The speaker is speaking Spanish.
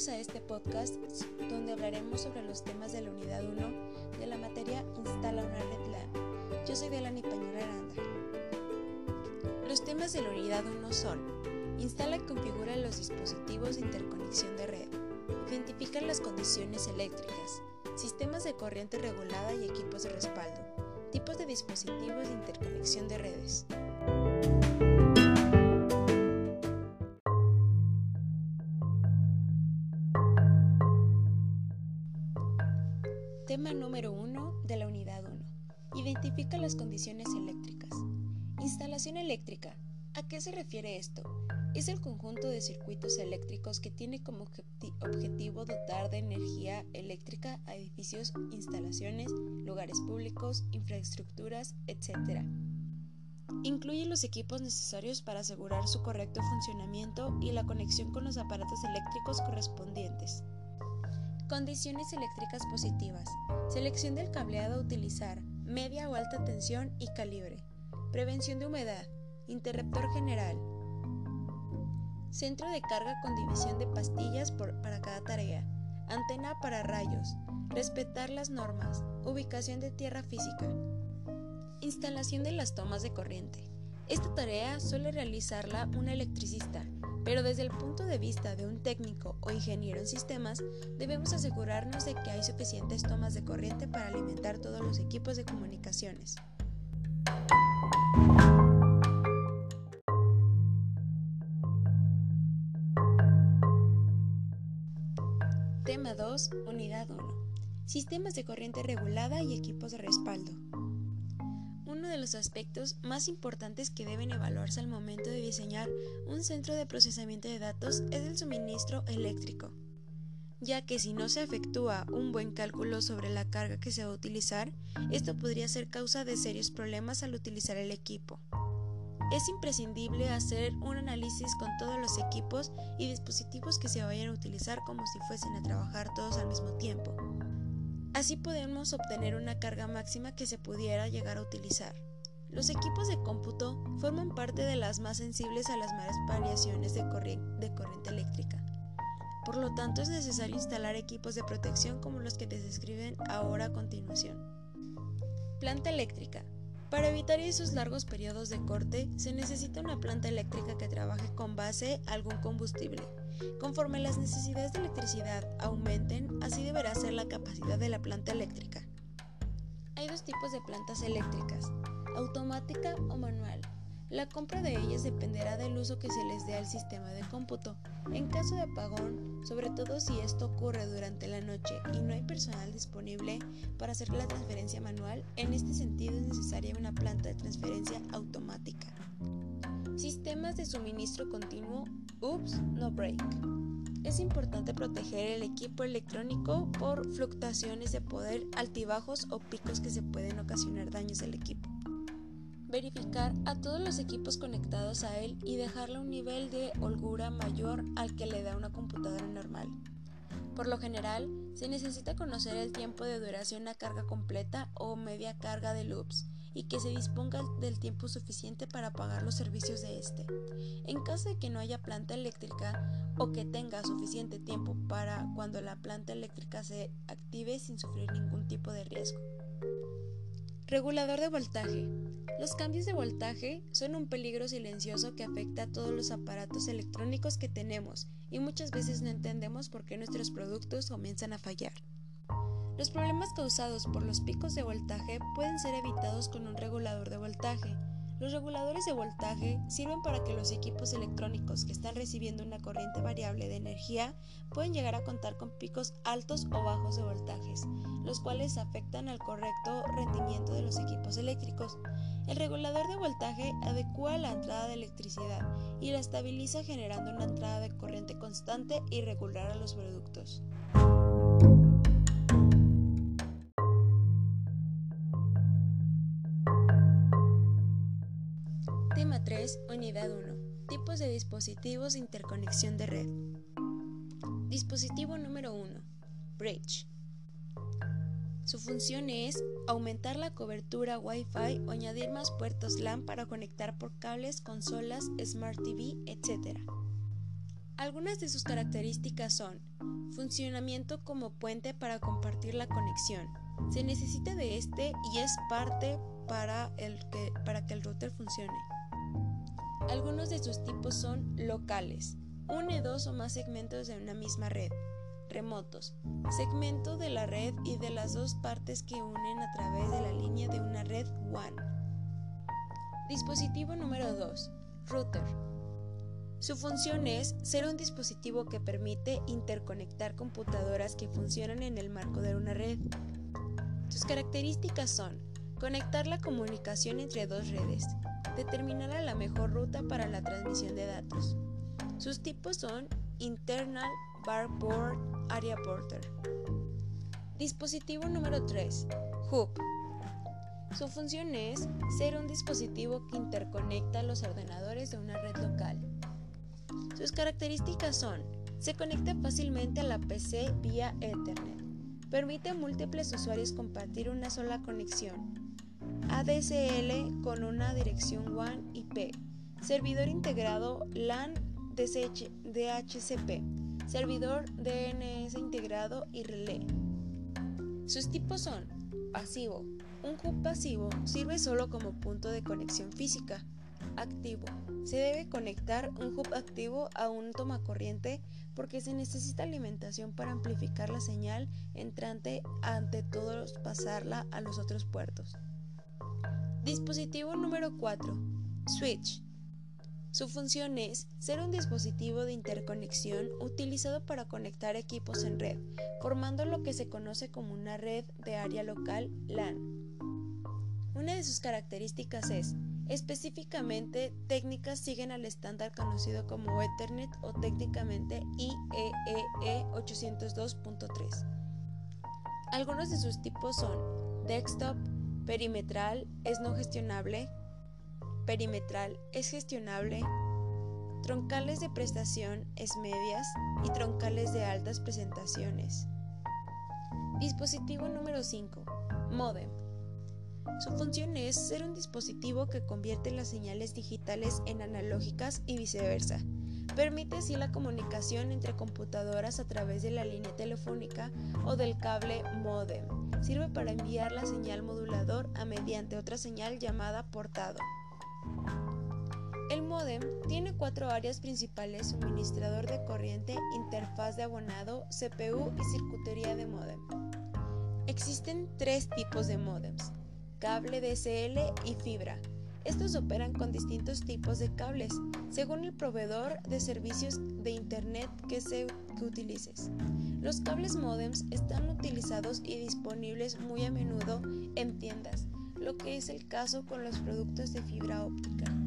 Bienvenidos a este podcast donde hablaremos sobre los temas de la unidad 1 de la materia Instala una red LAN. Yo soy Delani Pañuela Aranda. Los temas de la unidad 1 son Instala y configura los dispositivos de interconexión de red. Identifica las condiciones eléctricas, sistemas de corriente regulada y equipos de respaldo, tipos de dispositivos de interconexión de redes. Tema número 1 de la unidad 1. Identifica las condiciones eléctricas. Instalación eléctrica. ¿A qué se refiere esto? Es el conjunto de circuitos eléctricos que tiene como objetivo dotar de energía eléctrica a edificios, instalaciones, lugares públicos, infraestructuras, etc. Incluye los equipos necesarios para asegurar su correcto funcionamiento y la conexión con los aparatos eléctricos correspondientes. Condiciones eléctricas positivas. Selección del cableado a utilizar, media o alta tensión y calibre. Prevención de humedad. Interruptor general. Centro de carga con división de pastillas para cada tarea. Antena para rayos. Respetar las normas. Ubicación de tierra física. Instalación de las tomas de corriente. Esta tarea suele realizarla un electricista pero desde el punto de vista de un técnico o ingeniero en sistemas, debemos asegurarnos de que hay suficientes tomas de corriente para alimentar todos los equipos de comunicaciones. Tema 2, Unidad 1. Sistemas de corriente regulada y equipos de respaldo de los aspectos más importantes que deben evaluarse al momento de diseñar un centro de procesamiento de datos es el suministro eléctrico, ya que si no se efectúa un buen cálculo sobre la carga que se va a utilizar, esto podría ser causa de serios problemas al utilizar el equipo. Es imprescindible hacer un análisis con todos los equipos y dispositivos que se vayan a utilizar como si fuesen a trabajar todos al mismo tiempo. Así podemos obtener una carga máxima que se pudiera llegar a utilizar. Los equipos de cómputo forman parte de las más sensibles a las malas variaciones de, de corriente eléctrica. Por lo tanto, es necesario instalar equipos de protección como los que te describen ahora a continuación. Planta eléctrica. Para evitar esos largos periodos de corte, se necesita una planta eléctrica que trabaje con base a algún combustible. Conforme las necesidades de electricidad aumenten, así deberá ser la capacidad de la planta eléctrica. Hay dos tipos de plantas eléctricas, automática o manual. La compra de ellas dependerá del uso que se les dé al sistema de cómputo. En caso de apagón, sobre todo si esto ocurre durante la noche y no hay personal disponible para hacer la transferencia manual, en este sentido es necesaria una planta de transferencia automática. Sistemas de suministro continuo, UPS, no break. Es importante proteger el equipo electrónico por fluctuaciones de poder, altibajos o picos que se pueden ocasionar daños al equipo verificar a todos los equipos conectados a él y dejarle un nivel de holgura mayor al que le da una computadora normal. Por lo general, se necesita conocer el tiempo de duración a carga completa o media carga de loops y que se disponga del tiempo suficiente para pagar los servicios de este. En caso de que no haya planta eléctrica o que tenga suficiente tiempo para cuando la planta eléctrica se active sin sufrir ningún tipo de riesgo. Regulador de voltaje. Los cambios de voltaje son un peligro silencioso que afecta a todos los aparatos electrónicos que tenemos y muchas veces no entendemos por qué nuestros productos comienzan a fallar. Los problemas causados por los picos de voltaje pueden ser evitados con un regulador de voltaje. Los reguladores de voltaje sirven para que los equipos electrónicos que están recibiendo una corriente variable de energía pueden llegar a contar con picos altos o bajos de voltajes, los cuales afectan al correcto rendimiento de los equipos eléctricos. El regulador de voltaje adecua la entrada de electricidad y la estabiliza generando una entrada de corriente constante y regular a los productos. Tema 3, Unidad 1. Tipos de dispositivos de interconexión de red. Dispositivo número 1. Bridge. Su función es aumentar la cobertura Wi-Fi o añadir más puertos LAN para conectar por cables, consolas, Smart TV, etc. Algunas de sus características son funcionamiento como puente para compartir la conexión. Se necesita de este y es parte para, el que, para que el router funcione. Algunos de sus tipos son locales. Une dos o más segmentos de una misma red. Remotos. Segmento de la red y de las dos partes que unen a través de la línea de una red WAN. Dispositivo número 2. Router su función es ser un dispositivo que permite interconectar computadoras que funcionan en el marco de una red. Sus características son conectar la comunicación entre dos redes, determinar la mejor ruta para la transmisión de datos. Sus tipos son Internal, Barboard, Area Porter. Dispositivo número 3. Hub. Su función es ser un dispositivo que interconecta los ordenadores de una red local. Sus características son, se conecta fácilmente a la PC vía Ethernet, permite a múltiples usuarios compartir una sola conexión, ADSL con una dirección WAN IP, servidor integrado LAN DHCP, servidor DNS integrado y relé. Sus tipos son pasivo. Un hub pasivo sirve solo como punto de conexión física activo. Se debe conectar un hub activo a un tomacorriente porque se necesita alimentación para amplificar la señal entrante ante todos pasarla a los otros puertos. Dispositivo número 4. Switch. Su función es ser un dispositivo de interconexión utilizado para conectar equipos en red, formando lo que se conoce como una red de área local LAN. Una de sus características es Específicamente, técnicas siguen al estándar conocido como Ethernet o técnicamente IEEE 802.3. Algunos de sus tipos son desktop, perimetral, es no gestionable, perimetral, es gestionable, troncales de prestación, es medias y troncales de altas presentaciones. Dispositivo número 5. Modem. Su función es ser un dispositivo que convierte las señales digitales en analógicas y viceversa. Permite así la comunicación entre computadoras a través de la línea telefónica o del cable modem. Sirve para enviar la señal modulador a mediante otra señal llamada portado. El modem tiene cuatro áreas principales, suministrador de corriente, interfaz de abonado, CPU y circuitería de modem. Existen tres tipos de modems cable DSL y fibra. Estos operan con distintos tipos de cables, según el proveedor de servicios de Internet que, se, utilices. Los cables modems están utilizados y disponibles muy a menudo en tiendas, lo que es el caso con los productos de fibra óptica.